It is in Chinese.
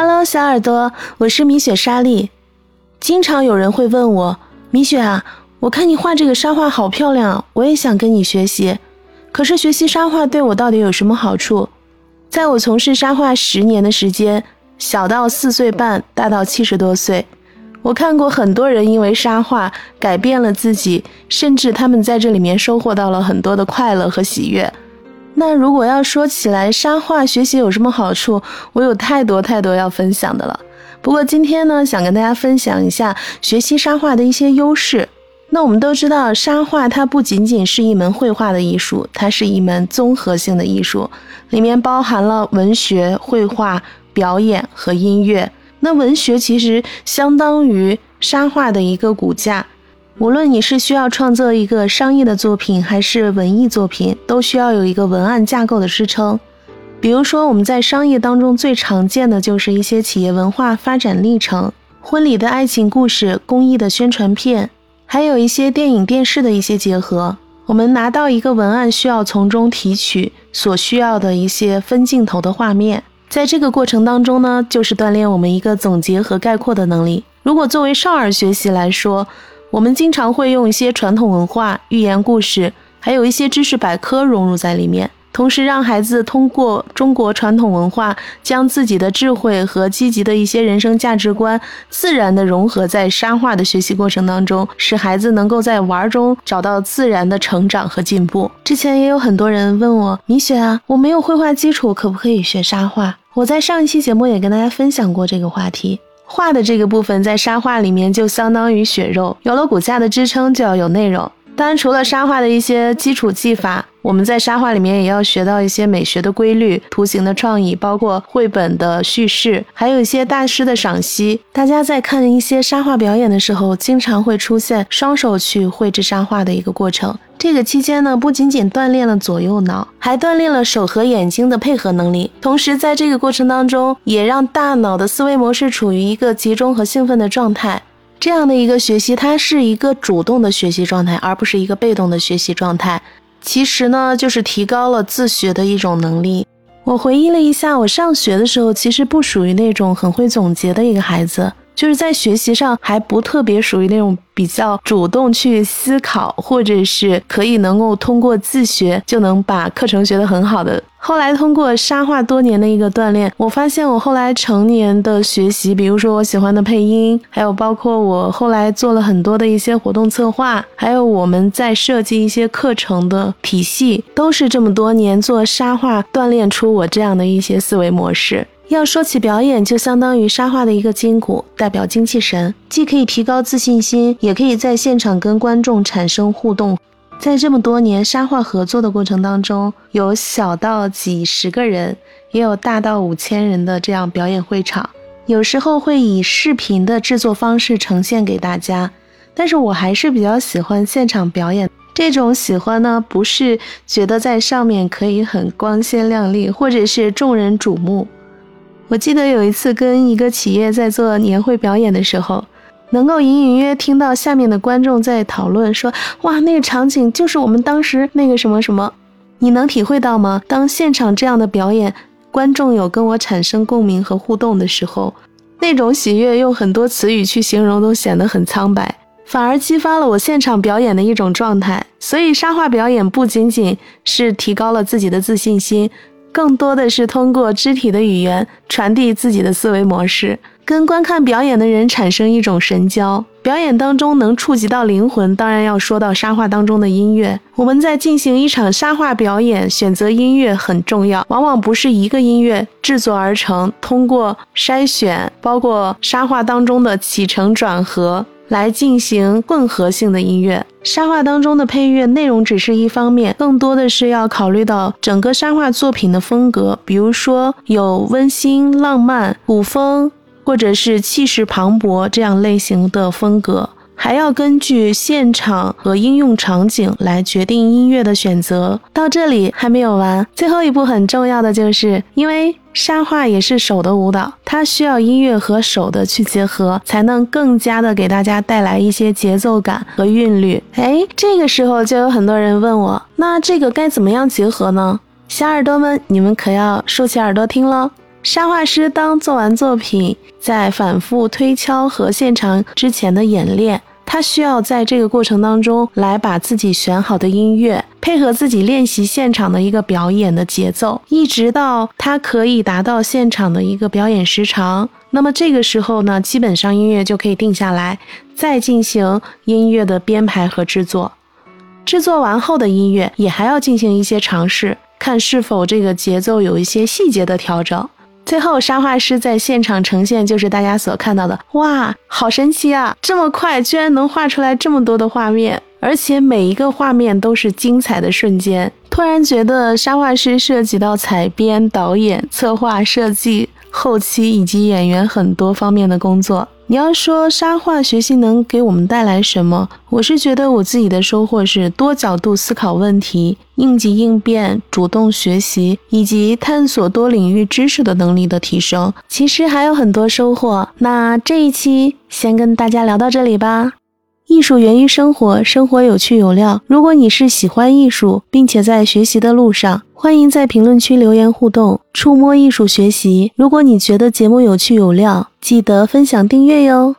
Hello，小耳朵，我是米雪莎莉。经常有人会问我，米雪啊，我看你画这个沙画好漂亮，我也想跟你学习。可是学习沙画对我到底有什么好处？在我从事沙画十年的时间，小到四岁半，大到七十多岁，我看过很多人因为沙画改变了自己，甚至他们在这里面收获到了很多的快乐和喜悦。那如果要说起来，沙画学习有什么好处？我有太多太多要分享的了。不过今天呢，想跟大家分享一下学习沙画的一些优势。那我们都知道，沙画它不仅仅是一门绘画的艺术，它是一门综合性的艺术，里面包含了文学、绘画、表演和音乐。那文学其实相当于沙画的一个骨架。无论你是需要创作一个商业的作品，还是文艺作品，都需要有一个文案架构的支撑。比如说，我们在商业当中最常见的就是一些企业文化发展历程、婚礼的爱情故事、公益的宣传片，还有一些电影、电视的一些结合。我们拿到一个文案，需要从中提取所需要的一些分镜头的画面。在这个过程当中呢，就是锻炼我们一个总结和概括的能力。如果作为少儿学习来说，我们经常会用一些传统文化、寓言故事，还有一些知识百科融入在里面，同时让孩子通过中国传统文化，将自己的智慧和积极的一些人生价值观，自然的融合在沙画的学习过程当中，使孩子能够在玩中找到自然的成长和进步。之前也有很多人问我，米雪啊，我没有绘画基础，可不可以学沙画？我在上一期节目也跟大家分享过这个话题。画的这个部分在沙画里面就相当于血肉，有了骨架的支撑，就要有内容。当然，除了沙画的一些基础技法，我们在沙画里面也要学到一些美学的规律、图形的创意，包括绘本的叙事，还有一些大师的赏析。大家在看一些沙画表演的时候，经常会出现双手去绘制沙画的一个过程。这个期间呢，不仅仅锻炼了左右脑，还锻炼了手和眼睛的配合能力。同时，在这个过程当中，也让大脑的思维模式处于一个集中和兴奋的状态。这样的一个学习，它是一个主动的学习状态，而不是一个被动的学习状态。其实呢，就是提高了自学的一种能力。我回忆了一下，我上学的时候，其实不属于那种很会总结的一个孩子。就是在学习上还不特别属于那种比较主动去思考，或者是可以能够通过自学就能把课程学得很好的。后来通过沙画多年的一个锻炼，我发现我后来成年的学习，比如说我喜欢的配音，还有包括我后来做了很多的一些活动策划，还有我们在设计一些课程的体系，都是这么多年做沙画锻炼出我这样的一些思维模式。要说起表演，就相当于沙画的一个筋骨，代表精气神，既可以提高自信心，也可以在现场跟观众产生互动。在这么多年沙画合作的过程当中，有小到几十个人，也有大到五千人的这样表演会场。有时候会以视频的制作方式呈现给大家，但是我还是比较喜欢现场表演。这种喜欢呢，不是觉得在上面可以很光鲜亮丽，或者是众人瞩目。我记得有一次跟一个企业在做年会表演的时候，能够隐隐约听到下面的观众在讨论说：“哇，那个场景就是我们当时那个什么什么。”你能体会到吗？当现场这样的表演，观众有跟我产生共鸣和互动的时候，那种喜悦用很多词语去形容都显得很苍白，反而激发了我现场表演的一种状态。所以，沙画表演不仅仅是提高了自己的自信心。更多的是通过肢体的语言传递自己的思维模式，跟观看表演的人产生一种神交。表演当中能触及到灵魂，当然要说到沙画当中的音乐。我们在进行一场沙画表演，选择音乐很重要，往往不是一个音乐制作而成，通过筛选，包括沙画当中的起承转合。来进行混合性的音乐，沙画当中的配乐内容只是一方面，更多的是要考虑到整个沙画作品的风格，比如说有温馨、浪漫、古风，或者是气势磅礴这样类型的风格。还要根据现场和应用场景来决定音乐的选择。到这里还没有完，最后一步很重要的就是，因为沙画也是手的舞蹈，它需要音乐和手的去结合，才能更加的给大家带来一些节奏感和韵律。哎，这个时候就有很多人问我，那这个该怎么样结合呢？小耳朵们，你们可要竖起耳朵听喽。沙画师当做完作品，在反复推敲和现场之前的演练，他需要在这个过程当中来把自己选好的音乐配合自己练习现场的一个表演的节奏，一直到他可以达到现场的一个表演时长。那么这个时候呢，基本上音乐就可以定下来，再进行音乐的编排和制作。制作完后的音乐也还要进行一些尝试，看是否这个节奏有一些细节的调整。最后，沙画师在现场呈现就是大家所看到的，哇，好神奇啊！这么快，居然能画出来这么多的画面，而且每一个画面都是精彩的瞬间。突然觉得沙画师涉及到采编、导演、策划、设计、后期以及演员很多方面的工作。你要说沙画学习能给我们带来什么？我是觉得我自己的收获是多角度思考问题、应急应变、主动学习以及探索多领域知识的能力的提升。其实还有很多收获。那这一期先跟大家聊到这里吧。艺术源于生活，生活有趣有料。如果你是喜欢艺术，并且在学习的路上，欢迎在评论区留言互动，触摸艺术学习。如果你觉得节目有趣有料，记得分享订阅哟。